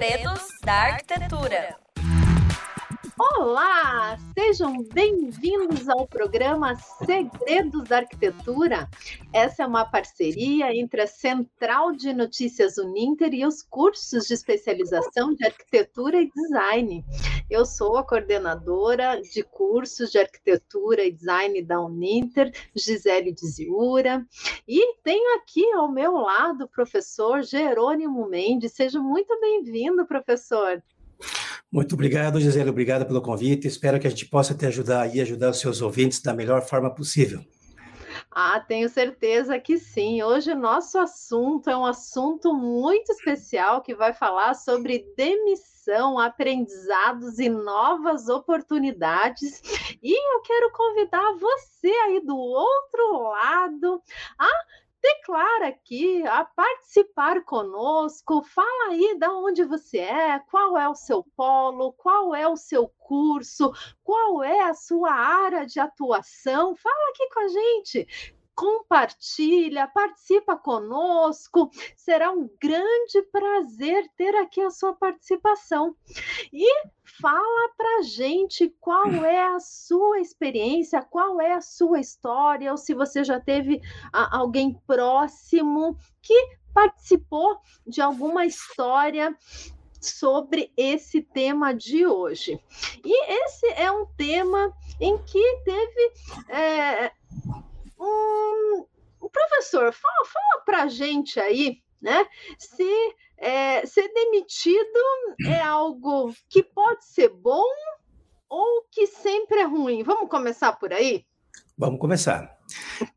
Segredos da Arquitetura. Olá, sejam bem-vindos ao programa Segredos da Arquitetura. Essa é uma parceria entre a Central de Notícias Uninter e os cursos de especialização de arquitetura e design. Eu sou a coordenadora de cursos de arquitetura e design da Uninter, Gisele Diziura, e tenho aqui ao meu lado o professor Jerônimo Mendes. Seja muito bem-vindo, professor. Muito obrigado, Gisele. Obrigado pelo convite. Espero que a gente possa te ajudar e ajudar os seus ouvintes da melhor forma possível. Ah, tenho certeza que sim. Hoje o nosso assunto é um assunto muito especial que vai falar sobre demissão, aprendizados e novas oportunidades. E eu quero convidar você aí do outro lado a declara aqui a participar conosco. Fala aí de onde você é, qual é o seu polo, qual é o seu curso, qual é a sua área de atuação. Fala aqui com a gente compartilha, participa conosco. Será um grande prazer ter aqui a sua participação. E fala para gente qual é a sua experiência, qual é a sua história, ou se você já teve alguém próximo que participou de alguma história sobre esse tema de hoje. E esse é um tema em que teve é, Hum, professor, fala, fala para gente aí, né? Se é, ser demitido é algo que pode ser bom ou que sempre é ruim. Vamos começar por aí? Vamos começar.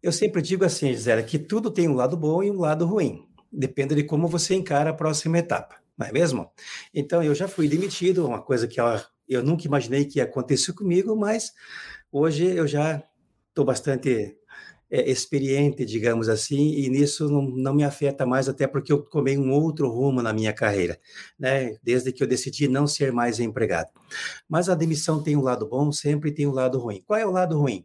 Eu sempre digo assim, Gisela, que tudo tem um lado bom e um lado ruim. Depende de como você encara a próxima etapa, não é mesmo? Então, eu já fui demitido, uma coisa que eu, eu nunca imaginei que ia acontecer comigo, mas hoje eu já estou bastante é, experiente, digamos assim, e nisso não, não, me afeta mais, até porque eu tomei um outro rumo na minha carreira, né? Desde que eu decidi não ser mais empregado. Mas a demissão tem um lado bom, sempre tem um lado ruim. Qual é o lado ruim?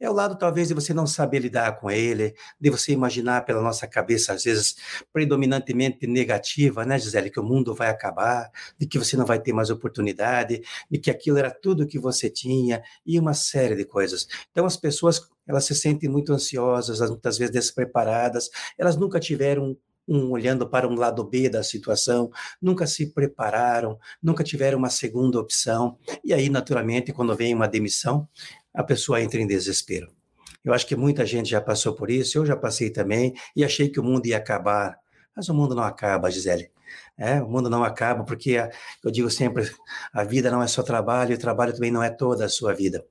É o lado, talvez, de você não saber lidar com ele, de você imaginar pela nossa cabeça, às vezes, predominantemente negativa, né, Gisele? Que o mundo vai acabar, de que você não vai ter mais oportunidade, de que aquilo era tudo que você tinha, e uma série de coisas. Então, as pessoas, elas se sentem muito ansiosas, muitas vezes despreparadas, elas nunca tiveram um olhando para um lado B da situação, nunca se prepararam, nunca tiveram uma segunda opção. E aí, naturalmente, quando vem uma demissão, a pessoa entra em desespero. Eu acho que muita gente já passou por isso, eu já passei também, e achei que o mundo ia acabar. Mas o mundo não acaba, Gisele. É, o mundo não acaba, porque eu digo sempre: a vida não é só trabalho, o trabalho também não é toda a sua vida.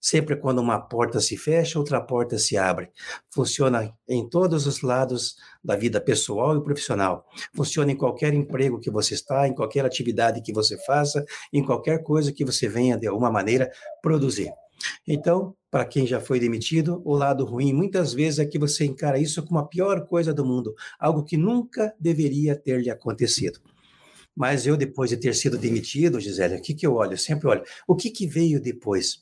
Sempre quando uma porta se fecha, outra porta se abre. Funciona em todos os lados da vida pessoal e profissional. Funciona em qualquer emprego que você está, em qualquer atividade que você faça, em qualquer coisa que você venha de alguma maneira produzir. Então, para quem já foi demitido, o lado ruim muitas vezes é que você encara isso como a pior coisa do mundo, algo que nunca deveria ter lhe acontecido. Mas eu, depois de ter sido demitido, Gisele, o que, que eu olho? Eu sempre olho. O que, que veio depois?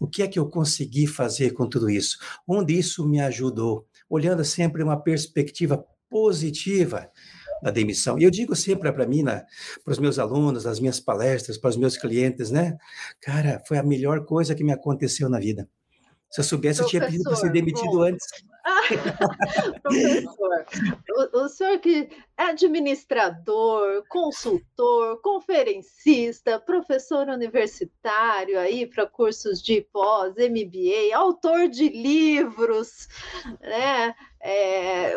O que é que eu consegui fazer com tudo isso? Onde isso me ajudou? Olhando sempre uma perspectiva positiva da demissão. E eu digo sempre para mim, né, para os meus alunos, nas minhas palestras, para os meus clientes, né? Cara, foi a melhor coisa que me aconteceu na vida. Se eu soubesse, Professor, eu tinha pedido para ser demitido bom. antes. Professor, o, o, senhor que é administrador, consultor, conferencista, professor universitário aí para cursos de pós, MBA, autor de livros, né? É,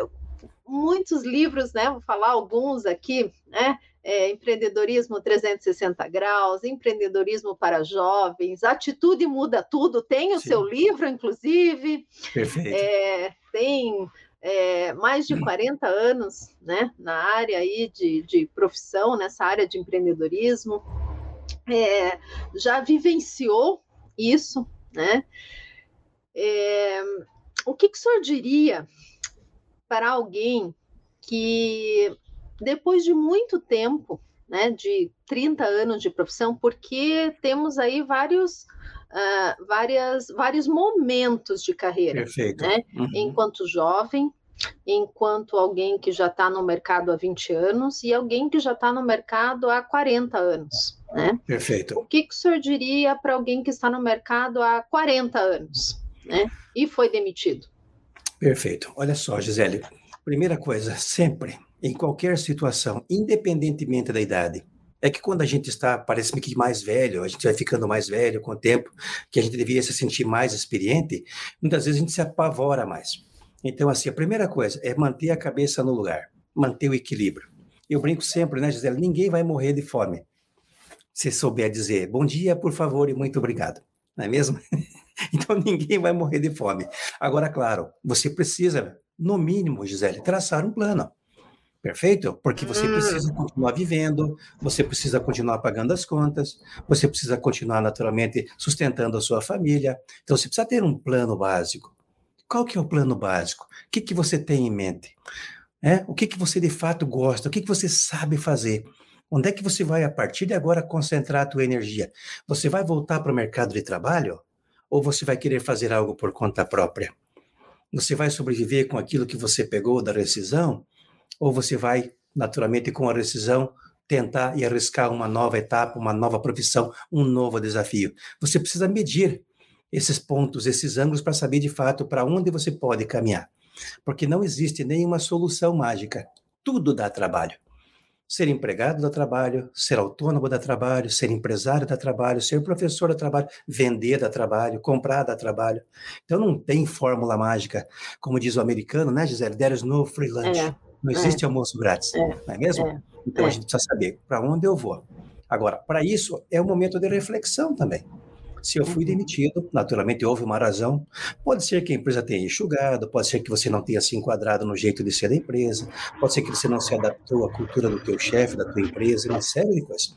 muitos livros, né? Vou falar alguns aqui, né? É, empreendedorismo 360 graus, empreendedorismo para jovens, atitude muda tudo. Tem o Sim. seu livro, inclusive. Perfeito. É, tem é, mais de 40 anos, né? Na área aí de, de profissão, nessa área de empreendedorismo. É, já vivenciou isso, né? É, o que, que o senhor diria para alguém que, depois de muito tempo, né, de 30 anos de profissão, porque temos aí vários, uh, várias, vários momentos de carreira. Perfeito. Né? Uhum. Enquanto jovem, enquanto alguém que já está no mercado há 20 anos e alguém que já está no mercado há 40 anos. Né? Perfeito. O que, que o senhor diria para alguém que está no mercado há 40 anos né? e foi demitido? Perfeito. Olha só, Gisele. Primeira coisa, sempre, em qualquer situação, independentemente da idade, é que quando a gente está, parece que mais velho, a gente vai ficando mais velho com o tempo, que a gente deveria se sentir mais experiente, muitas vezes a gente se apavora mais. Então, assim, a primeira coisa é manter a cabeça no lugar, manter o equilíbrio. Eu brinco sempre, né, Gisele? Ninguém vai morrer de fome. Se souber dizer bom dia, por favor e muito obrigado. Não é mesmo? então, ninguém vai morrer de fome. Agora, claro, você precisa, no mínimo, Gisele, traçar um plano. Perfeito? Porque você precisa hum. continuar vivendo, você precisa continuar pagando as contas, você precisa continuar naturalmente sustentando a sua família. Então você precisa ter um plano básico. Qual que é o plano básico? O que, que você tem em mente? É? O que, que você de fato gosta? O que, que você sabe fazer? Onde é que você vai, a partir de agora, concentrar a tua energia? Você vai voltar para o mercado de trabalho? Ou você vai querer fazer algo por conta própria? Você vai sobreviver com aquilo que você pegou da rescisão? Ou você vai, naturalmente, com a rescisão, tentar e arriscar uma nova etapa, uma nova profissão, um novo desafio? Você precisa medir esses pontos, esses ângulos, para saber de fato para onde você pode caminhar. Porque não existe nenhuma solução mágica. Tudo dá trabalho. Ser empregado dá trabalho, ser autônomo dá trabalho, ser empresário dá trabalho, ser professor dá trabalho, vender dá trabalho, comprar dá trabalho. Então não tem fórmula mágica. Como diz o americano, né, Gisele? There is no free lunch. É, não existe é, almoço grátis, é, não é mesmo? É, então a é. gente precisa saber para onde eu vou. Agora, para isso, é um momento de reflexão também. Se eu fui demitido, naturalmente houve uma razão. Pode ser que a empresa tenha enxugado, pode ser que você não tenha se enquadrado no jeito de ser da empresa, pode ser que você não se adaptou à cultura do teu chefe, da tua empresa, uma série de coisas.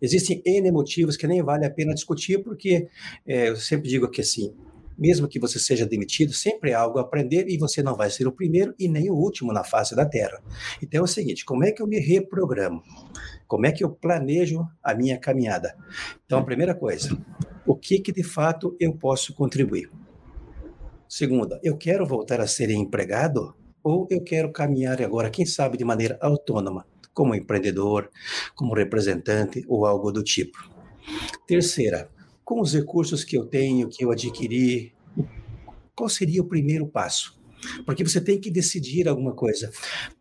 Existem N motivos que nem vale a pena discutir, porque é, eu sempre digo que assim, mesmo que você seja demitido, sempre há algo a aprender e você não vai ser o primeiro e nem o último na face da Terra. Então é o seguinte: como é que eu me reprogramo? Como é que eu planejo a minha caminhada? Então, a primeira coisa, o que, que de fato eu posso contribuir? Segunda, eu quero voltar a ser empregado ou eu quero caminhar agora, quem sabe, de maneira autônoma, como empreendedor, como representante ou algo do tipo? Terceira, com os recursos que eu tenho, que eu adquiri, qual seria o primeiro passo? Porque você tem que decidir alguma coisa.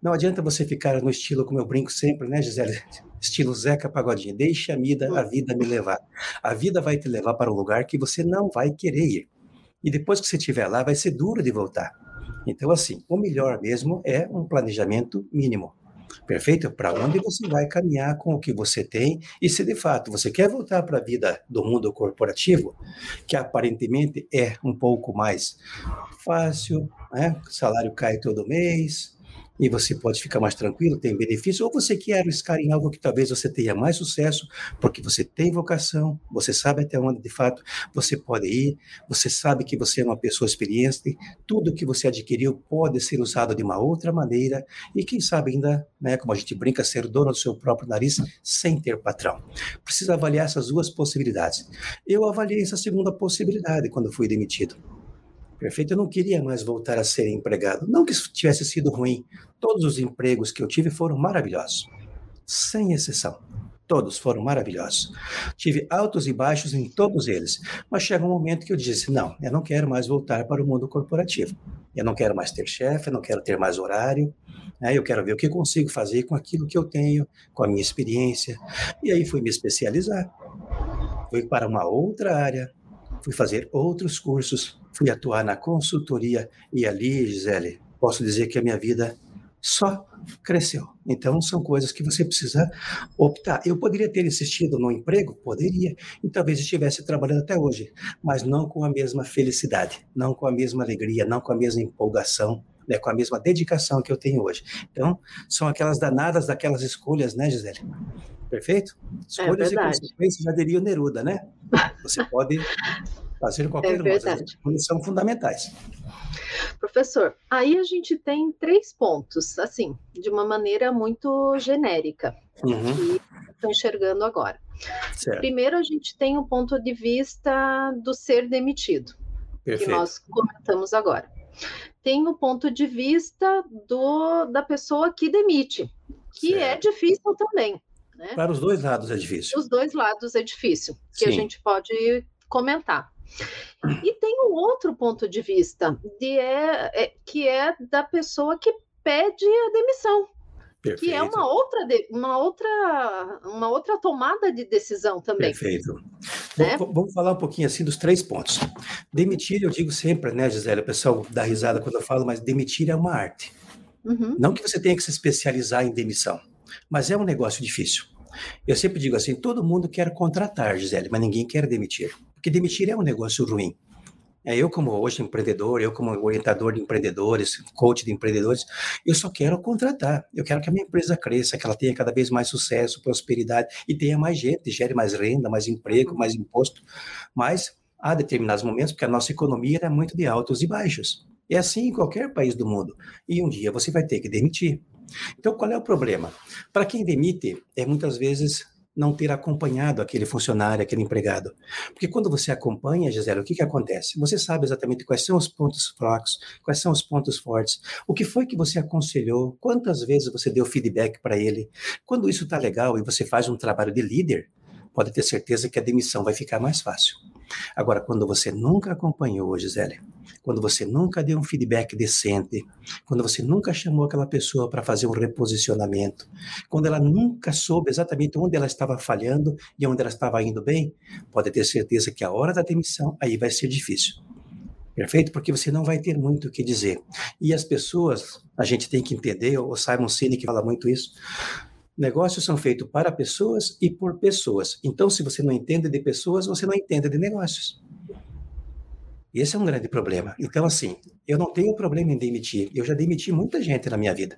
Não adianta você ficar no estilo, como eu brinco sempre, né, Gisele? Estilo Zeca Pagodinho. Deixa a vida, a vida me levar. A vida vai te levar para um lugar que você não vai querer ir. E depois que você estiver lá, vai ser duro de voltar. Então, assim, o melhor mesmo é um planejamento mínimo. Perfeito? Para onde você vai caminhar com o que você tem e se de fato você quer voltar para a vida do mundo corporativo, que aparentemente é um pouco mais fácil, né? o salário cai todo mês, e você pode ficar mais tranquilo, tem benefício, ou você quer arriscar em algo que talvez você tenha mais sucesso, porque você tem vocação, você sabe até onde de fato você pode ir, você sabe que você é uma pessoa experiente, tudo que você adquiriu pode ser usado de uma outra maneira, e quem sabe ainda, né, como a gente brinca, ser dono do seu próprio nariz sem ter patrão. Precisa avaliar essas duas possibilidades. Eu avaliei essa segunda possibilidade quando fui demitido. Perfeito? Eu não queria mais voltar a ser empregado. Não que isso tivesse sido ruim. Todos os empregos que eu tive foram maravilhosos. Sem exceção. Todos foram maravilhosos. Tive altos e baixos em todos eles. Mas chega um momento que eu disse: não, eu não quero mais voltar para o mundo corporativo. Eu não quero mais ter chefe, eu não quero ter mais horário. Né? Eu quero ver o que consigo fazer com aquilo que eu tenho, com a minha experiência. E aí fui me especializar. Fui para uma outra área, fui fazer outros cursos, fui atuar na consultoria e ali, Gisele, posso dizer que a minha vida só cresceu. Então, são coisas que você precisa optar. Eu poderia ter insistido no emprego? Poderia. E talvez estivesse trabalhando até hoje, mas não com a mesma felicidade, não com a mesma alegria, não com a mesma empolgação, né, com a mesma dedicação que eu tenho hoje. Então, são aquelas danadas daquelas escolhas, né, Gisele? Perfeito? É escolhas é e consequências, já diria o Neruda, né? Você pode fazer qualquer é verdade. São fundamentais. Professor, aí a gente tem três pontos, assim, de uma maneira muito genérica, uhum. que estou enxergando agora. Certo. Primeiro, a gente tem o ponto de vista do ser demitido, Perfeito. que nós comentamos agora. Tem o ponto de vista do, da pessoa que demite, que é certo. é difícil também. Né? Para os dois lados é difícil. Os dois lados é difícil, que Sim. a gente pode comentar. E tem um outro ponto de vista, de é, é, que é da pessoa que pede a demissão. Perfeito. Que é uma outra, uma, outra, uma outra tomada de decisão também. Perfeito. Né? Vamos, vamos, falar um pouquinho assim dos três pontos. Demitir, eu digo sempre, né, Gisele? O pessoal dá risada quando eu falo, mas demitir é uma arte. Uhum. Não que você tenha que se especializar em demissão, mas é um negócio difícil. Eu sempre digo assim: todo mundo quer contratar, Gisele, mas ninguém quer demitir. Porque demitir é um negócio ruim. É, eu, como hoje empreendedor, eu, como orientador de empreendedores, coach de empreendedores, eu só quero contratar. Eu quero que a minha empresa cresça, que ela tenha cada vez mais sucesso, prosperidade e tenha mais gente, gere mais renda, mais emprego, mais imposto. Mas há determinados momentos, porque a nossa economia é muito de altos e baixos. É assim em qualquer país do mundo. E um dia você vai ter que demitir. Então, qual é o problema? Para quem demite, é muitas vezes não ter acompanhado aquele funcionário, aquele empregado. Porque quando você acompanha, Gisele, o que, que acontece? Você sabe exatamente quais são os pontos fracos, quais são os pontos fortes, o que foi que você aconselhou, quantas vezes você deu feedback para ele. Quando isso está legal e você faz um trabalho de líder, pode ter certeza que a demissão vai ficar mais fácil. Agora, quando você nunca acompanhou, Gisele, quando você nunca deu um feedback decente, quando você nunca chamou aquela pessoa para fazer um reposicionamento, quando ela nunca soube exatamente onde ela estava falhando e onde ela estava indo bem, pode ter certeza que a hora da demissão aí vai ser difícil. Perfeito? Porque você não vai ter muito o que dizer. E as pessoas, a gente tem que entender, o Simon Sinek fala muito isso, Negócios são feitos para pessoas e por pessoas. Então, se você não entende de pessoas, você não entende de negócios. Esse é um grande problema. Então, assim, eu não tenho problema em demitir. Eu já demiti muita gente na minha vida.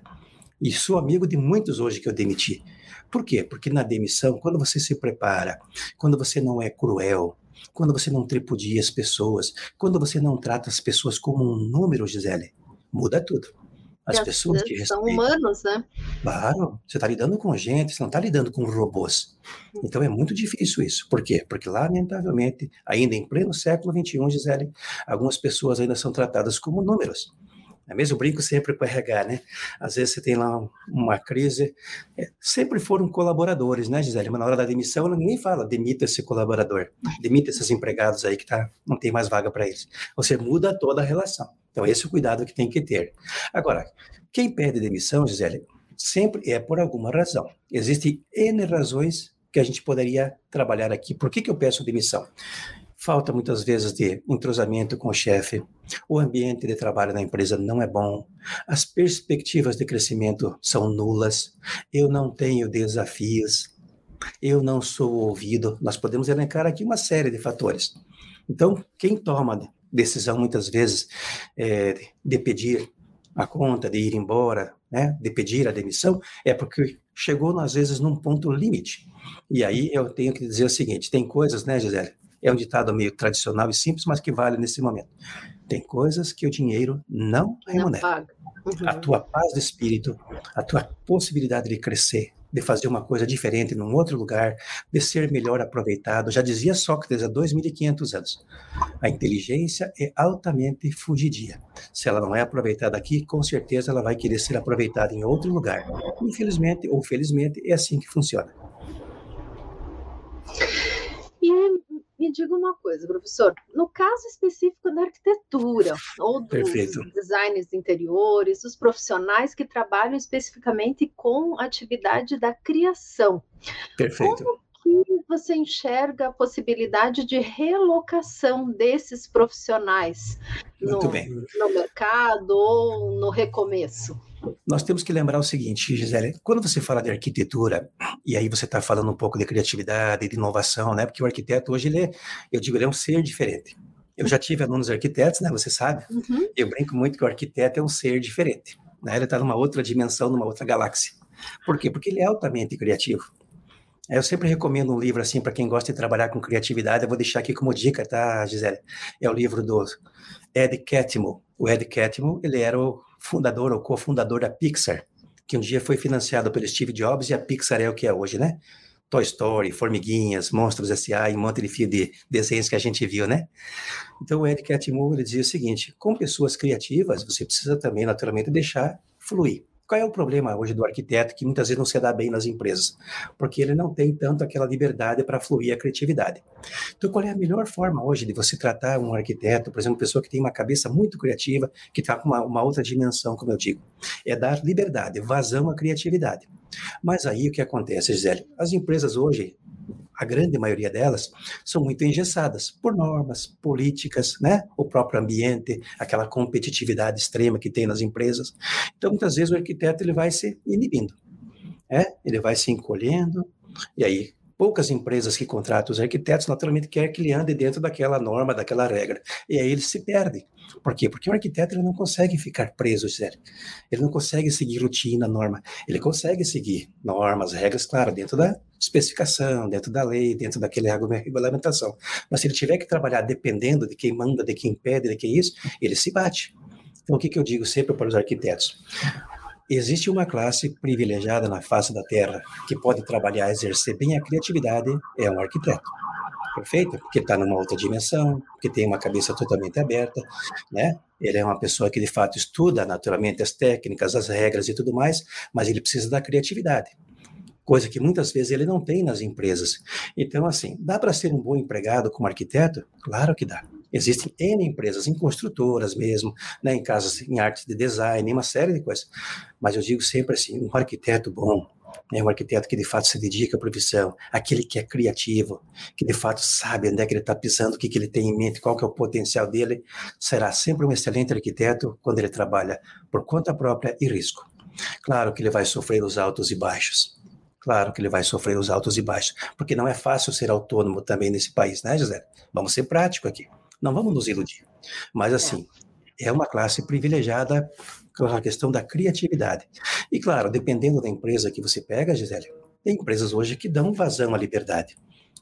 E sou amigo de muitos hoje que eu demiti. Por quê? Porque na demissão, quando você se prepara, quando você não é cruel, quando você não tripudia as pessoas, quando você não trata as pessoas como um número, Gisele, muda tudo. As pessoas que respeitam. São humanos, né? Claro, você está lidando com gente, você não está lidando com robôs. Então é muito difícil isso. Por quê? Porque, lamentavelmente, ainda em pleno século XXI, Gisele, algumas pessoas ainda são tratadas como números. É mesmo brinco sempre com RH, né? Às vezes você tem lá uma crise, é, sempre foram colaboradores, né, Gisele? Mas na hora da demissão, ninguém fala, demita esse colaborador, demita esses empregados aí que tá, não tem mais vaga para eles. Você muda toda a relação. Então, esse é o cuidado que tem que ter. Agora, quem pede demissão, Gisele, sempre é por alguma razão. Existem N razões que a gente poderia trabalhar aqui. Por que, que eu peço demissão? Falta muitas vezes de entrosamento com o chefe, o ambiente de trabalho na empresa não é bom, as perspectivas de crescimento são nulas, eu não tenho desafios, eu não sou ouvido. Nós podemos elencar aqui uma série de fatores. Então, quem toma decisão muitas vezes é, de pedir a conta, de ir embora, né, de pedir a demissão, é porque chegou às vezes num ponto limite. E aí eu tenho que dizer o seguinte: tem coisas, né, Gisele? É um ditado meio tradicional e simples, mas que vale nesse momento. Tem coisas que o dinheiro não remunera. Uhum. A tua paz de espírito, a tua possibilidade de crescer, de fazer uma coisa diferente num outro lugar, de ser melhor aproveitado. Já dizia Sócrates há 2.500 anos. A inteligência é altamente fugidia. Se ela não é aproveitada aqui, com certeza ela vai querer ser aproveitada em outro lugar. Infelizmente ou felizmente, é assim que funciona. E me diga uma coisa, professor. No caso específico da arquitetura ou dos Perfeito. designs interiores, os profissionais que trabalham especificamente com a atividade da criação. Perfeito. Como que você enxerga a possibilidade de relocação desses profissionais no, no mercado ou no recomeço? Nós temos que lembrar o seguinte, Gisele, quando você fala de arquitetura, e aí você está falando um pouco de criatividade, de inovação, né? Porque o arquiteto hoje, ele é, eu digo, ele é um ser diferente. Eu já tive alunos arquitetos, né? Você sabe? Uhum. Eu brinco muito que o arquiteto é um ser diferente. Né? Ele está numa outra dimensão, numa outra galáxia. Por quê? Porque ele é altamente criativo. Eu sempre recomendo um livro assim para quem gosta de trabalhar com criatividade. Eu vou deixar aqui como dica, tá, Gisele? É o livro do Ed Catmull. O Ed Catmull, ele era o fundador ou cofundador da Pixar, que um dia foi financiado pelo Steve Jobs e a Pixar é o que é hoje, né? Toy Story, Formiguinhas, Monstros S.A. e um monte de fio de desenhos que a gente viu, né? Então o Eric Atmore dizia o seguinte: com pessoas criativas, você precisa também, naturalmente, deixar fluir. Qual é o problema hoje do arquiteto que muitas vezes não se dá bem nas empresas? Porque ele não tem tanto aquela liberdade para fluir a criatividade. Então, qual é a melhor forma hoje de você tratar um arquiteto, por exemplo, pessoa que tem uma cabeça muito criativa, que está com uma, uma outra dimensão, como eu digo? É dar liberdade, vazão à criatividade. Mas aí o que acontece, Gisele? As empresas hoje, a grande maioria delas, são muito engessadas por normas, políticas, né? o próprio ambiente, aquela competitividade extrema que tem nas empresas. Então, muitas vezes, o arquiteto ele vai se inibindo, né? ele vai se encolhendo, e aí poucas empresas que contratam os arquitetos naturalmente querem que ele ande dentro daquela norma, daquela regra. E aí ele se perde. Por quê? Porque o arquiteto ele não consegue ficar preso, sério. Ele não consegue seguir rotina, norma. Ele consegue seguir normas, regras, claro, dentro da especificação, dentro da lei, dentro daquela regulamentação. Mas se ele tiver que trabalhar dependendo de quem manda, de quem pede, de quem isso, ele se bate. Então, o que, que eu digo sempre para os arquitetos? Existe uma classe privilegiada na face da Terra que pode trabalhar, exercer bem a criatividade, é um arquiteto. Perfeito? Porque está numa outra dimensão, que tem uma cabeça totalmente aberta, né? Ele é uma pessoa que de fato estuda naturalmente as técnicas, as regras e tudo mais, mas ele precisa da criatividade coisa que muitas vezes ele não tem nas empresas. Então, assim, dá para ser um bom empregado como arquiteto? Claro que dá. Existem N empresas, em construtoras mesmo, né, em casas em arte de design, uma série de coisas. Mas eu digo sempre assim, um arquiteto bom, é um arquiteto que de fato se dedica à profissão, aquele que é criativo, que de fato sabe onde é que ele está pisando, o que, que ele tem em mente, qual que é o potencial dele, será sempre um excelente arquiteto quando ele trabalha por conta própria e risco. Claro que ele vai sofrer os altos e baixos. Claro que ele vai sofrer os altos e baixos, porque não é fácil ser autônomo também nesse país, né, José? Vamos ser prático aqui. Não vamos nos iludir. Mas, é. assim, é uma classe privilegiada com a questão da criatividade. E, claro, dependendo da empresa que você pega, Gisele, tem empresas hoje que dão vazão à liberdade.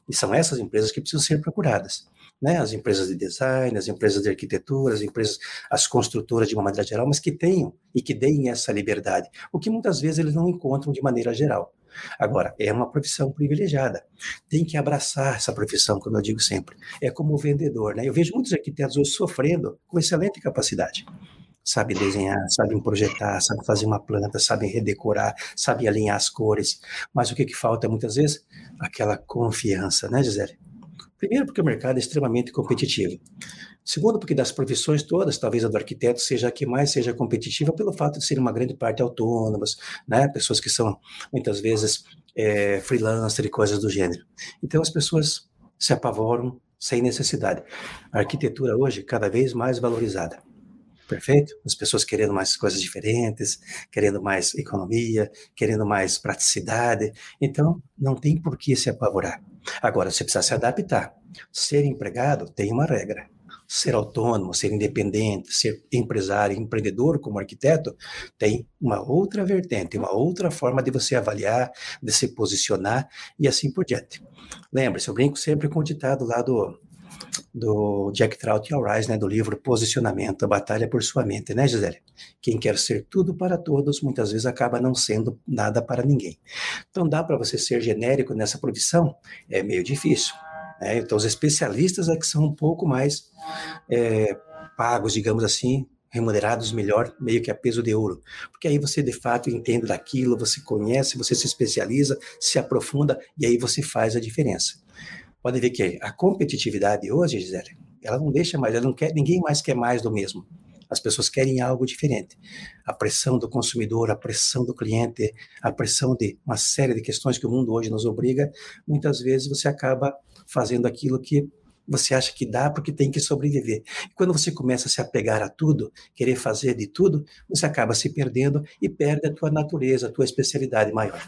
E são essas empresas que precisam ser procuradas. Né? As empresas de design, as empresas de arquitetura, as empresas, as construtoras de uma maneira geral, mas que tenham e que deem essa liberdade, o que muitas vezes eles não encontram de maneira geral. Agora, é uma profissão privilegiada. Tem que abraçar essa profissão, como eu digo sempre. É como o vendedor, né? Eu vejo muitos arquitetos hoje sofrendo com excelente capacidade. Sabem desenhar, sabem projetar, sabem fazer uma planta, sabem redecorar, sabem alinhar as cores. Mas o que, que falta muitas vezes? Aquela confiança, né, Gisele? Primeiro, porque o mercado é extremamente competitivo. Segundo, porque das profissões todas, talvez a do arquiteto seja a que mais seja competitiva pelo fato de ser uma grande parte autônomas, né? pessoas que são muitas vezes é, freelancer e coisas do gênero. Então as pessoas se apavoram sem necessidade. A arquitetura hoje cada vez mais valorizada. Perfeito? As pessoas querendo mais coisas diferentes, querendo mais economia, querendo mais praticidade. Então, não tem por que se apavorar. Agora, você precisa se adaptar. Ser empregado tem uma regra ser autônomo, ser independente, ser empresário, empreendedor como arquiteto, tem uma outra vertente, uma outra forma de você avaliar, de se posicionar e assim por diante. Lembre-se, eu brinco sempre com o ditado lá do, do Jack Trout e Al Rice, né, do livro Posicionamento, a Batalha por Sua Mente, né, Gisele? Quem quer ser tudo para todos, muitas vezes acaba não sendo nada para ninguém. Então, dá para você ser genérico nessa profissão? É meio difícil. Né? Então, os especialistas é que são um pouco mais é, pagos, digamos assim, remunerados melhor, meio que a peso de ouro. Porque aí você, de fato, entende daquilo, você conhece, você se especializa, se aprofunda, e aí você faz a diferença. Pode ver que a competitividade hoje, Gisele, ela não deixa mais, ela não quer, ninguém mais quer mais do mesmo. As pessoas querem algo diferente. A pressão do consumidor, a pressão do cliente, a pressão de uma série de questões que o mundo hoje nos obriga, muitas vezes você acaba fazendo aquilo que você acha que dá porque tem que sobreviver. E quando você começa a se apegar a tudo, querer fazer de tudo, você acaba se perdendo e perde a tua natureza, a tua especialidade maior.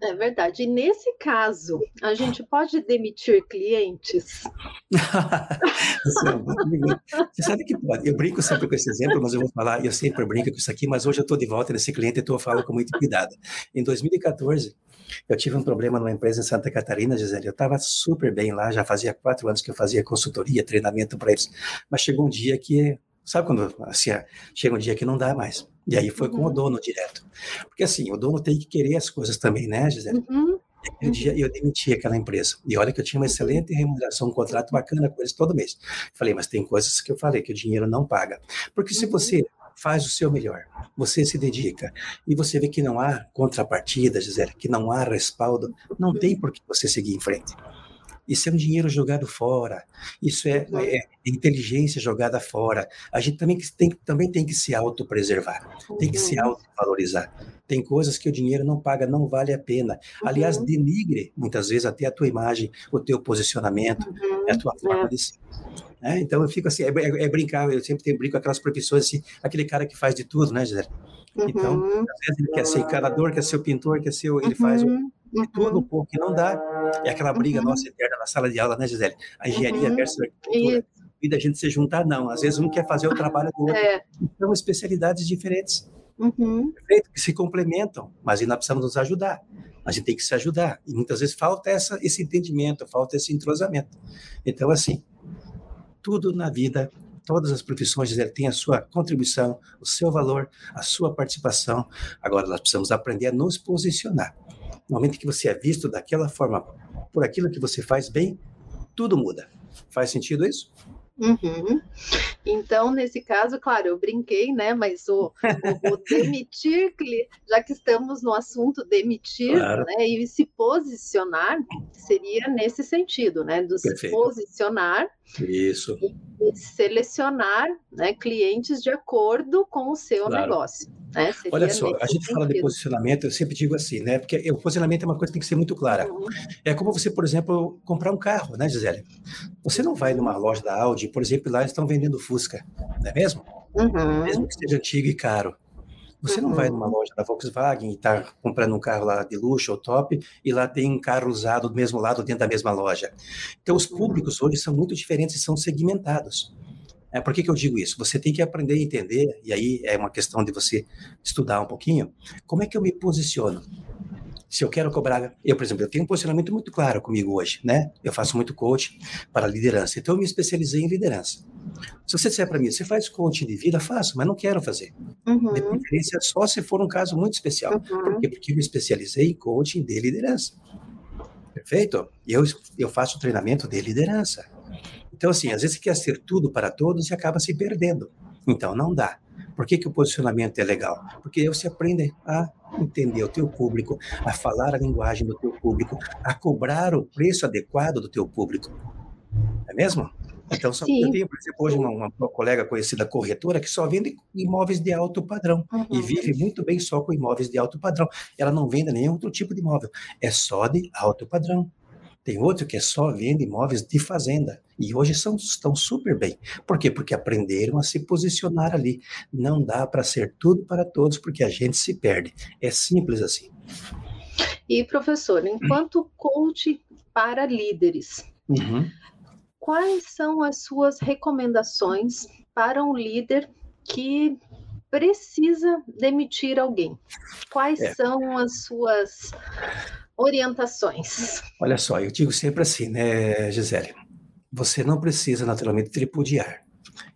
É verdade. E nesse caso, a gente pode demitir clientes? Você sabe que pode. Eu brinco sempre com esse exemplo, mas eu vou falar, eu sempre brinco com isso aqui, mas hoje eu estou de volta nesse cliente e eu falo com muito cuidado. Em 2014, eu tive um problema numa empresa em Santa Catarina, Gisele. Eu estava super bem lá, já fazia quatro anos que eu fazia consultoria, treinamento para eles. Mas chegou um dia que, sabe quando assim, chega um dia que não dá mais. E aí foi uhum. com o uhum. dono direto. Porque assim, o dono tem que querer as coisas também, né, Gisele? Uhum. Eu, eu demiti aquela empresa. E olha que eu tinha uma excelente remuneração, um contrato bacana com eles todo mês. Falei, mas tem coisas que eu falei que o dinheiro não paga. Porque se você faz o seu melhor, você se dedica e você vê que não há contrapartida, Gisele, que não há respaldo, não tem por que você seguir em frente. Isso é um dinheiro jogado fora. Isso é, uhum. é inteligência jogada fora. A gente também tem, também tem que se autopreservar, tem que se uhum. autovalorizar. Tem coisas que o dinheiro não paga, não vale a pena. Aliás, uhum. denigre muitas vezes até a tua imagem, o teu posicionamento, a tua forma é. de ser. É, então eu fico assim, é, é, é, brincar, eu sempre tenho brinco com aquelas profissões assim, aquele cara que faz de tudo, né, Gisele? Então, uhum. às vezes ele quer ser encanador, quer ser pintor, quer ser, ele faz uhum. tudo um pouco que não dá. É aquela briga uhum. nossa eterna na sala de aula, né, Gisele? A engenharia uhum. versus a arquitetura. E da gente se juntar, não. Às vezes um quer fazer o trabalho do outro. É. São especialidades diferentes. Uhum. Perfeito? Que se complementam, mas ainda precisamos nos ajudar. A gente tem que se ajudar. E muitas vezes falta essa, esse entendimento, falta esse entrosamento. Então, assim, tudo na vida todas as profissões têm a sua contribuição, o seu valor, a sua participação. Agora nós precisamos aprender a nos posicionar. No momento que você é visto daquela forma, por aquilo que você faz bem, tudo muda. Faz sentido isso? Uhum. Então, nesse caso, claro, eu brinquei, né? Mas o, o, o demitir, já que estamos no assunto demitir, claro. né? E se posicionar seria nesse sentido, né? Do Perfeito. se posicionar. Isso. E, selecionar né, clientes de acordo com o seu claro. negócio. Né? Olha só, a gente sentido. fala de posicionamento, eu sempre digo assim, né? Porque o posicionamento é uma coisa que tem que ser muito clara. Uhum. É como você, por exemplo, comprar um carro, né, Gisele? Você não vai numa loja da Audi, por exemplo, lá eles estão vendendo Fusca, não é mesmo? Uhum. Mesmo que seja antigo e caro. Você uhum. não vai numa uhum. loja da Volkswagen e está comprando um carro lá de luxo ou top e lá tem um carro usado do mesmo lado dentro da mesma loja. Então, os uhum. públicos hoje são muito diferentes e são segmentados. É, por que, que eu digo isso? Você tem que aprender a entender, e aí é uma questão de você estudar um pouquinho, como é que eu me posiciono. Se eu quero cobrar, eu, por exemplo, eu tenho um posicionamento muito claro comigo hoje, né? Eu faço muito coaching para liderança, então eu me especializei em liderança. Se você disser para mim, você faz coaching de vida, faço, mas não quero fazer. Uhum. De preferência, só se for um caso muito especial. Uhum. Por quê? Porque eu me especializei em coaching de liderança. Perfeito? E eu, eu faço treinamento de liderança. Então, assim, às vezes você quer ser tudo para todos e acaba se perdendo. Então, não dá. Por que, que o posicionamento é legal? Porque você aprende a entender o teu público, a falar a linguagem do teu público, a cobrar o preço adequado do teu público. É mesmo? Então, só, eu tenho, por exemplo, hoje uma, uma, colega conhecida corretora que só vende imóveis de alto padrão uhum. e vive muito bem só com imóveis de alto padrão. Ela não vende nenhum outro tipo de imóvel, é só de alto padrão. Tem outro que é só vende imóveis de fazenda. E hoje são, estão super bem. Por quê? Porque aprenderam a se posicionar ali. Não dá para ser tudo para todos, porque a gente se perde. É simples assim. E, professor, enquanto coach para líderes, uhum. quais são as suas recomendações para um líder que precisa demitir alguém? Quais é. são as suas orientações? Olha só, eu digo sempre assim, né, Gisele? Você não precisa naturalmente tripudiar.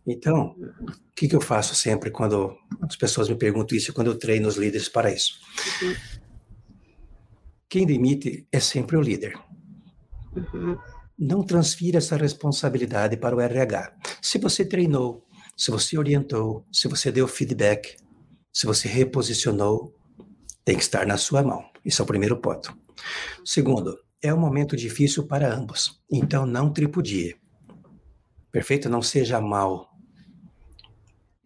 Então, o que, que eu faço sempre quando as pessoas me perguntam isso, quando eu treino os líderes para isso? Uhum. Quem demite é sempre o líder. Uhum. Não transfira essa responsabilidade para o RH. Se você treinou, se você orientou, se você deu feedback, se você reposicionou, tem que estar na sua mão. Isso é o primeiro ponto. Segundo, é um momento difícil para ambos, então não tripudie. Perfeito? Não seja mal.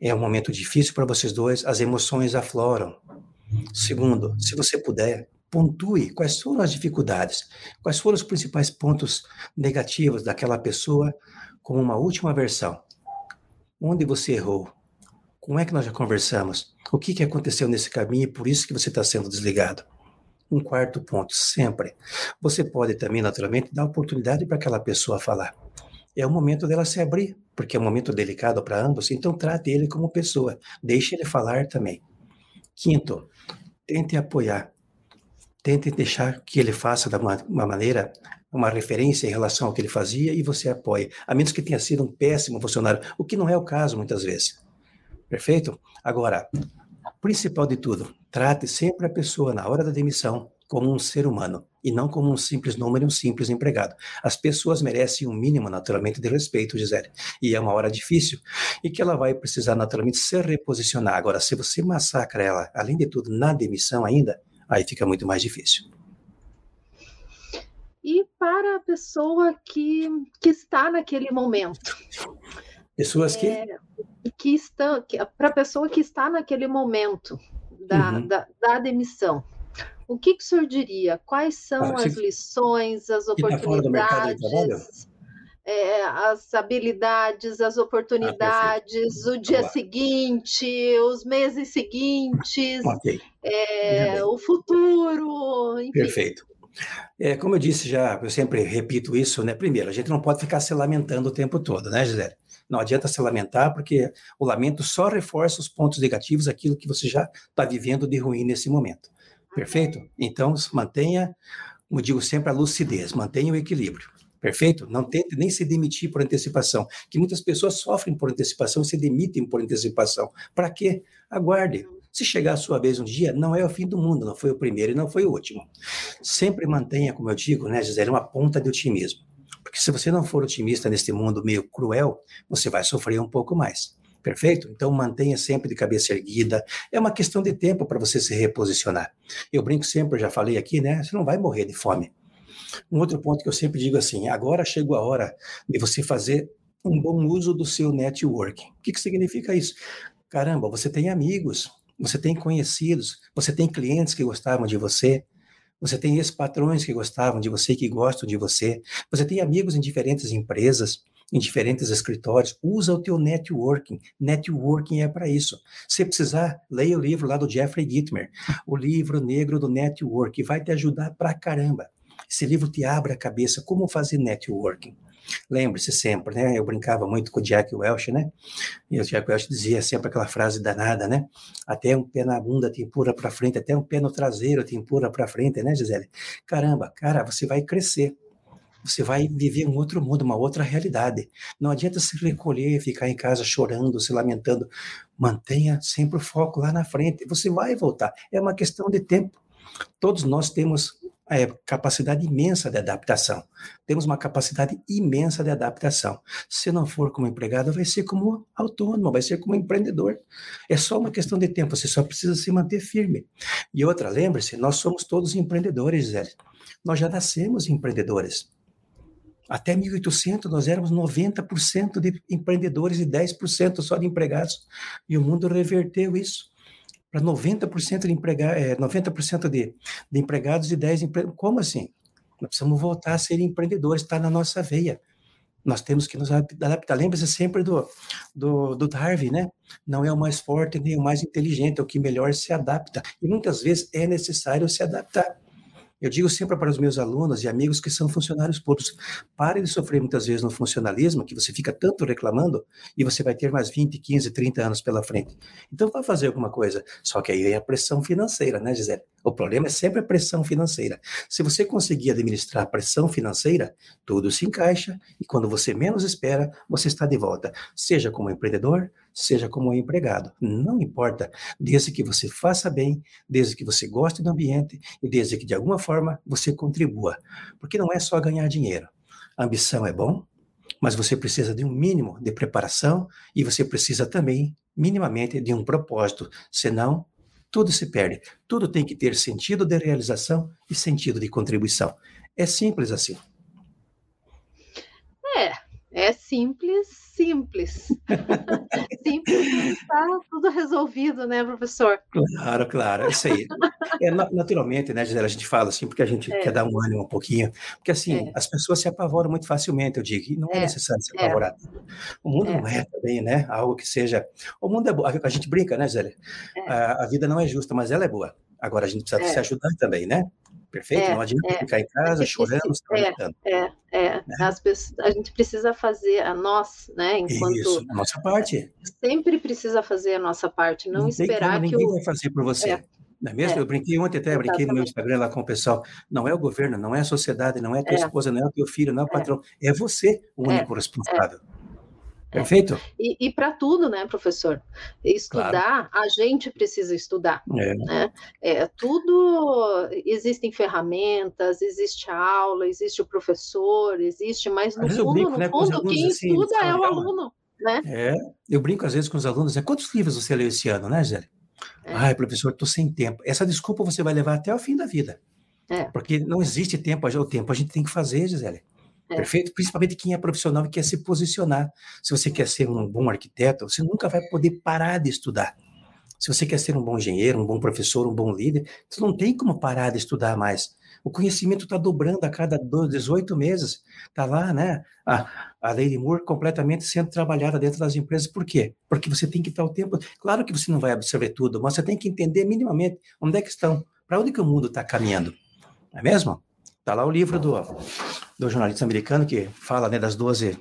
É um momento difícil para vocês dois, as emoções afloram. Segundo, se você puder, pontue quais foram as dificuldades, quais foram os principais pontos negativos daquela pessoa, como uma última versão. Onde você errou? Como é que nós já conversamos? O que, que aconteceu nesse caminho e por isso que você está sendo desligado? Um quarto ponto, sempre. Você pode também, naturalmente, dar oportunidade para aquela pessoa falar. É o momento dela se abrir, porque é um momento delicado para ambos, então trate ele como pessoa. Deixe ele falar também. Quinto, tente apoiar. Tente deixar que ele faça de uma, uma maneira, uma referência em relação ao que ele fazia e você apoie. A menos que tenha sido um péssimo funcionário, o que não é o caso muitas vezes. Perfeito? Agora, principal de tudo, trate sempre a pessoa na hora da demissão como um ser humano e não como um simples número um simples empregado. As pessoas merecem um mínimo, naturalmente, de respeito, Gisele. E é uma hora difícil e que ela vai precisar, naturalmente, se reposicionar. Agora, se você massacra ela, além de tudo, na demissão ainda, aí fica muito mais difícil. E para a pessoa que, que está naquele momento? Pessoas que. É, que estão. Para a pessoa que está naquele momento da, uhum. da, da demissão o que, que o senhor diria? Quais são ah, as lições, as oportunidades, tá é, as habilidades, as oportunidades, ah, o dia seguinte, os meses seguintes, okay. é, o futuro, enfim. Perfeito. É, como eu disse já, eu sempre repito isso, né? Primeiro, a gente não pode ficar se lamentando o tempo todo, né, Gisele? Não adianta se lamentar, porque o lamento só reforça os pontos negativos, aquilo que você já está vivendo de ruim nesse momento. Perfeito? Então, mantenha, como digo sempre, a lucidez, mantenha o equilíbrio. Perfeito? Não tente nem se demitir por antecipação, que muitas pessoas sofrem por antecipação e se demitem por antecipação. Para quê? Aguarde. Se chegar a sua vez um dia, não é o fim do mundo, não foi o primeiro e não foi o último. Sempre mantenha, como eu digo, né, Gisele, uma ponta de otimismo. Porque se você não for otimista neste mundo meio cruel, você vai sofrer um pouco mais. Perfeito? Então mantenha sempre de cabeça erguida. É uma questão de tempo para você se reposicionar. Eu brinco sempre, já falei aqui, né? Você não vai morrer de fome. Um outro ponto que eu sempre digo assim: agora chegou a hora de você fazer um bom uso do seu networking. O que, que significa isso? Caramba, você tem amigos, você tem conhecidos, você tem clientes que gostavam de você, você tem ex-patrões que gostavam de você, que gostam de você, você tem amigos em diferentes empresas em diferentes escritórios, usa o teu networking. Networking é para isso. Se precisar, leia o livro lá do Jeffrey Gitmer, o livro negro do networking, vai te ajudar pra caramba. Esse livro te abre a cabeça como fazer networking. Lembre-se sempre, né? Eu brincava muito com o Jack Welch, né? E o Jack Welch dizia sempre aquela frase danada, né? Até um pé na bunda te empurra para frente, até um pé no traseiro te empurra para frente, né, Gisele? Caramba, cara, você vai crescer você vai viver um outro mundo, uma outra realidade. Não adianta se recolher, ficar em casa chorando, se lamentando. Mantenha sempre o foco lá na frente. Você vai voltar. É uma questão de tempo. Todos nós temos é, capacidade imensa de adaptação. Temos uma capacidade imensa de adaptação. Se não for como empregado, vai ser como autônomo, vai ser como empreendedor. É só uma questão de tempo, você só precisa se manter firme. E outra, lembre-se, nós somos todos empreendedores, Zé. Nós já nascemos empreendedores. Até 1800 nós éramos 90% de empreendedores e 10% só de empregados. E o mundo reverteu isso para 90% de empregados, é, 90% de, de empregados e 10 empregados. Como assim? Nós precisamos voltar a ser empreendedores, está na nossa veia. Nós temos que nos adaptar. Lembre-se sempre do, do, do Darwin, né? Não é o mais forte nem o mais inteligente, é o que melhor se adapta. E muitas vezes é necessário se adaptar. Eu digo sempre para os meus alunos e amigos que são funcionários públicos, pare de sofrer muitas vezes no funcionalismo, que você fica tanto reclamando, e você vai ter mais 20, 15, 30 anos pela frente. Então, vai fazer alguma coisa. Só que aí vem a pressão financeira, né, Gisele? O problema é sempre a pressão financeira. Se você conseguir administrar a pressão financeira, tudo se encaixa, e quando você menos espera, você está de volta, seja como empreendedor, seja como empregado. Não importa, desde que você faça bem, desde que você goste do ambiente e desde que de alguma forma você contribua. Porque não é só ganhar dinheiro. A ambição é bom, mas você precisa de um mínimo de preparação e você precisa também, minimamente, de um propósito. Senão, tudo se perde. Tudo tem que ter sentido de realização e sentido de contribuição. É simples assim. É simples, simples. simples está tudo resolvido, né, professor? Claro, claro, é isso aí. É, naturalmente, né, Gisela, a gente fala assim porque a gente é. quer dar um ânimo um pouquinho, porque assim, é. as pessoas se apavoram muito facilmente, eu digo, e não é, é necessário se é. apavorar. O mundo não é também, né, algo que seja... O mundo é bom, a gente brinca, né, Gisela? É. A, a, vida não é justa, mas ela é boa. Agora a gente precisa se ajudar também, né? Perfeito? É, não adianta é, ficar em casa chorando, se é, é, é. Né? As pessoas, a gente precisa fazer a nós, né? Enquanto Isso, a nossa parte. Sempre precisa fazer a nossa parte, não, não esperar que ninguém o... vai fazer por você. É. Não é mesmo? É. Eu brinquei ontem até, Exatamente. brinquei no meu Instagram lá com o pessoal. Não é o governo, não é a sociedade, não é a tua é. esposa, não é o teu filho, não é o patrão. É, você o único responsável. Perfeito? E, e para tudo, né, professor? Estudar, claro. a gente precisa estudar. É. Né? É, tudo, existem ferramentas, existe aula, existe o professor, existe, mas no fundo, brinco, no né, fundo, quem assim, estuda é o aluno. Né? É, eu brinco às vezes com os alunos, né? quantos livros você leu esse ano, né, Gisele? É. Ai, professor, estou sem tempo. Essa desculpa você vai levar até o fim da vida. É. Porque não existe tempo, o tempo a gente tem que fazer, Gisele. É. Perfeito? Principalmente quem é profissional e quer se posicionar. Se você quer ser um bom arquiteto, você nunca vai poder parar de estudar. Se você quer ser um bom engenheiro, um bom professor, um bom líder, você não tem como parar de estudar mais. O conhecimento está dobrando a cada 18 meses. Está lá, né? A, a Lady Moore completamente sendo trabalhada dentro das empresas. Por quê? Porque você tem que estar o tempo. Claro que você não vai absorver tudo, mas você tem que entender minimamente onde é que estão, para onde que o mundo está caminhando. Não é mesmo? Está lá o livro do, do jornalista americano que fala né, das 12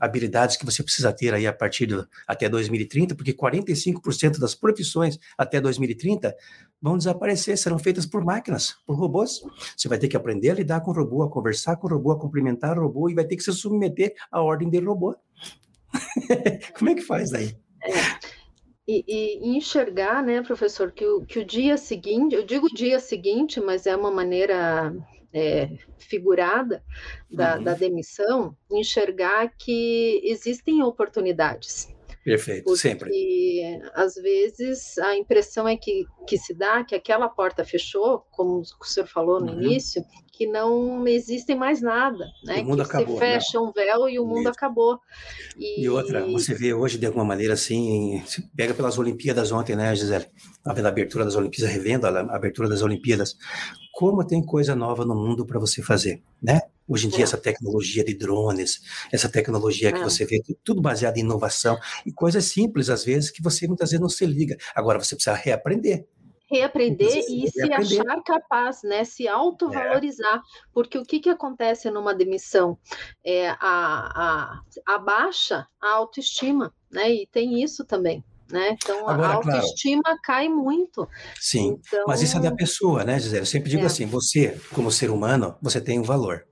habilidades que você precisa ter aí a partir do, até 2030, porque 45% das profissões até 2030 vão desaparecer, serão feitas por máquinas, por robôs. Você vai ter que aprender a lidar com o robô, a conversar com o robô, a cumprimentar o robô e vai ter que se submeter à ordem do robô. Como é que faz aí? É. E, e, enxergar, né, professor, que o, que o dia seguinte, eu digo dia seguinte, mas é uma maneira é, figurada da, uhum. da demissão, enxergar que existem oportunidades. Perfeito, Porque, sempre. às vezes a impressão é que, que se dá que aquela porta fechou, como o senhor falou no uhum. início, que não existem mais nada, né? O mundo que acabou. Né? fecha um véu e o mundo acabou. E... e... outra, você vê hoje de alguma maneira assim, pega pelas Olimpíadas ontem, né, Gisele? A abertura das Olimpíadas, revendo a abertura das Olimpíadas como tem coisa nova no mundo para você fazer, né? Hoje em dia, é. essa tecnologia de drones, essa tecnologia que é. você vê, tudo baseado em inovação, e coisas simples, às vezes, que você muitas vezes não se liga. Agora, você precisa reaprender. Reaprender e se achar capaz, né? Se autovalorizar. É. Porque o que, que acontece numa demissão? É, a, a, abaixa a autoestima, né? E tem isso também né? Então Agora, a autoestima claro, cai muito. Sim, então... mas isso é da pessoa, né, Gisele? Eu sempre digo é. assim: você, como ser humano, você tem um valor,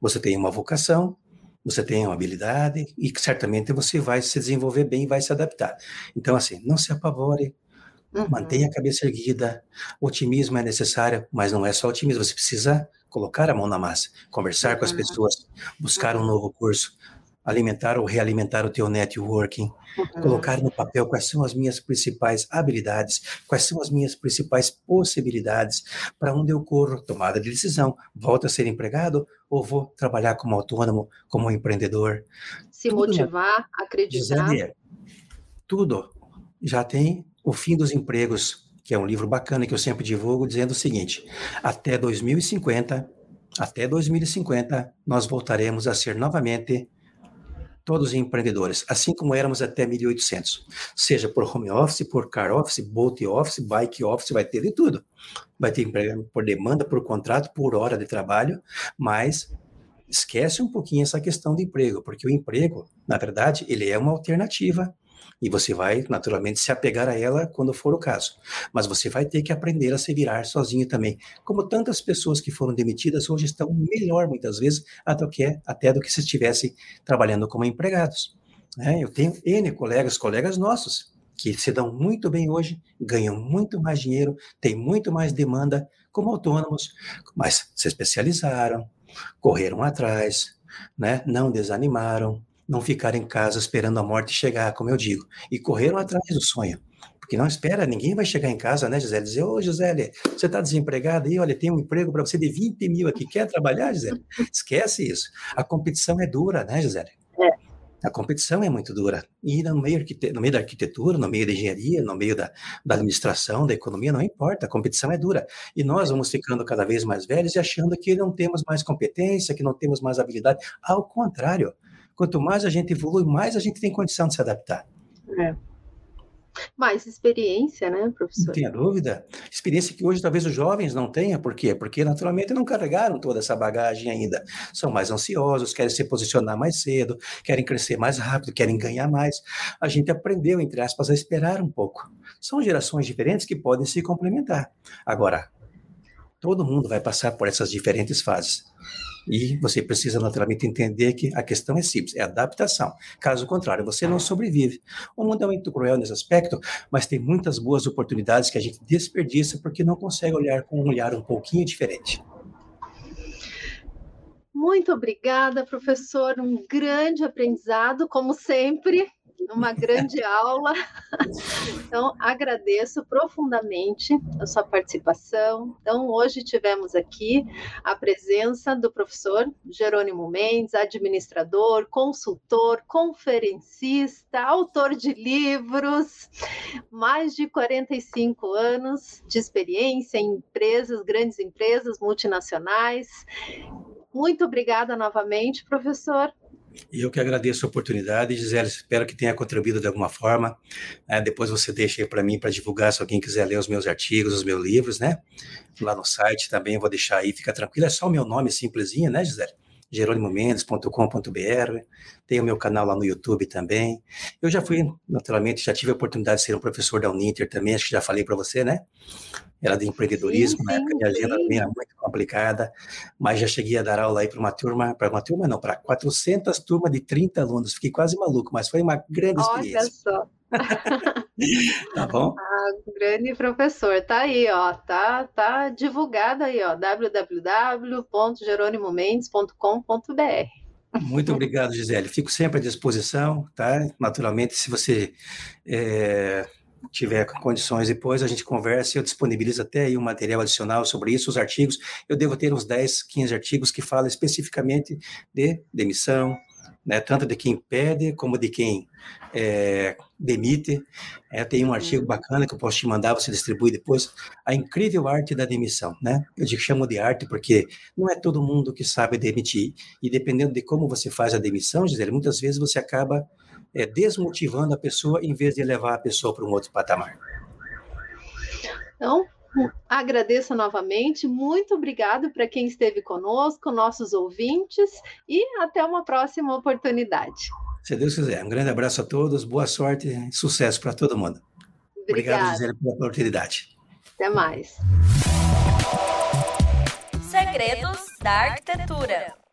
você tem uma vocação, você tem uma habilidade e certamente você vai se desenvolver bem e vai se adaptar. Então, assim, não se apavore, uhum. mantenha a cabeça erguida. Otimismo é necessário, mas não é só otimismo, você precisa colocar a mão na massa, conversar com as uhum. pessoas, buscar um uhum. novo curso, alimentar ou realimentar o teu networking, uhum. colocar no papel quais são as minhas principais habilidades, quais são as minhas principais possibilidades, para onde eu corro, tomada de decisão, volto a ser empregado ou vou trabalhar como autônomo, como empreendedor. Se tudo motivar, acreditar. tudo já tem o fim dos empregos, que é um livro bacana que eu sempre divulgo, dizendo o seguinte: até 2050, até 2050, nós voltaremos a ser novamente todos empreendedores, assim como éramos até 1800. Seja por home office, por car office, boat office, bike office, vai ter de tudo. Vai ter emprego por demanda, por contrato, por hora de trabalho, mas esquece um pouquinho essa questão do emprego, porque o emprego, na verdade, ele é uma alternativa e você vai, naturalmente, se apegar a ela quando for o caso. Mas você vai ter que aprender a se virar sozinho também. Como tantas pessoas que foram demitidas hoje estão melhor, muitas vezes, até do que, até do que se estivessem trabalhando como empregados. É, eu tenho N colegas, colegas nossos, que se dão muito bem hoje, ganham muito mais dinheiro, têm muito mais demanda como autônomos, mas se especializaram, correram atrás, né? não desanimaram, não ficaram em casa esperando a morte chegar, como eu digo, e correram atrás do sonho. Porque não espera, ninguém vai chegar em casa, né, Gisele? Dizer, ô Gisele, você está desempregado aí, olha, tem um emprego para você de 20 mil aqui, quer trabalhar, Gisele? Esquece isso. A competição é dura, né, Gisele? É. A competição é muito dura. E no meio, no meio da arquitetura, no meio da engenharia, no meio da, da, administração, da economia, não importa, a competição é dura. E nós vamos ficando cada vez mais velhos e achando que não temos mais competência, que não temos mais habilidade. Ao contrário, Quanto mais a gente evolui, mais a gente tem condição de se adaptar. É. Mais experiência, né, professor? Não tenha dúvida. Experiência que hoje talvez os jovens não tenham, por quê? Porque naturalmente não carregaram toda essa bagagem ainda. São mais ansiosos, querem se posicionar mais cedo, querem crescer mais rápido, querem ganhar mais. A gente aprendeu, entre aspas, a esperar um pouco. São gerações diferentes que podem se complementar. Agora, todo mundo vai passar por essas diferentes fases. E você precisa naturalmente entender que a questão é simples, é adaptação. Caso contrário, você não sobrevive. O mundo é muito cruel nesse aspecto, mas tem muitas boas oportunidades que a gente desperdiça porque não consegue olhar com um olhar um pouquinho diferente. Muito obrigada, professor. Um grande aprendizado, como sempre uma grande aula. Então, agradeço profundamente a sua participação. Então, hoje tivemos aqui a presença do professor Jerônimo Mendes, administrador, consultor, conferencista, autor de livros, mais de 45 anos de experiência em empresas, grandes empresas multinacionais. Muito obrigada novamente, professor. E eu que agradeço a oportunidade, Gisele, espero que tenha contribuído de alguma forma. Né? Depois você deixa aí para mim para divulgar, se alguém quiser ler os meus artigos, os meus livros, né? Lá no site também, vou deixar aí, fica tranquilo, é só o meu nome simplesinho, né, Gisele? jerônimomendes.com.br, tem o meu canal lá no YouTube também. Eu já fui, naturalmente, já tive a oportunidade de ser um professor da Uninter também, acho que já falei para você, né? Era de empreendedorismo, sim, na época minha agenda sim. era muito complicada, mas já cheguei a dar aula aí para uma turma, para uma turma não, para 400 turmas de 30 alunos, fiquei quase maluco, mas foi uma grande experiência. Olha só. tá bom? Ah, grande professor, tá aí, ó, tá, tá divulgado aí, ó, www.jeronimomendes.com.br. Muito obrigado, Gisele. Fico sempre à disposição, tá? Naturalmente, se você é, tiver condições depois, a gente conversa e eu disponibilizo até aí um material adicional sobre isso, os artigos. Eu devo ter uns 10, 15 artigos que falam especificamente de demissão, né, tanto de quem pede como de quem é, demite. É, tem um artigo bacana que eu posso te mandar, você distribui depois. A incrível arte da demissão, né? Eu digo, chamo de arte porque não é todo mundo que sabe demitir. E dependendo de como você faz a demissão, Gisele, muitas vezes você acaba é, desmotivando a pessoa em vez de levar a pessoa para um outro patamar. Então, Agradeço novamente, muito obrigado para quem esteve conosco, nossos ouvintes, e até uma próxima oportunidade. Se Deus quiser. Um grande abraço a todos, boa sorte e sucesso para todo mundo. Obrigada. Obrigado, Gisele, pela oportunidade. Até mais. Segredos da Arquitetura.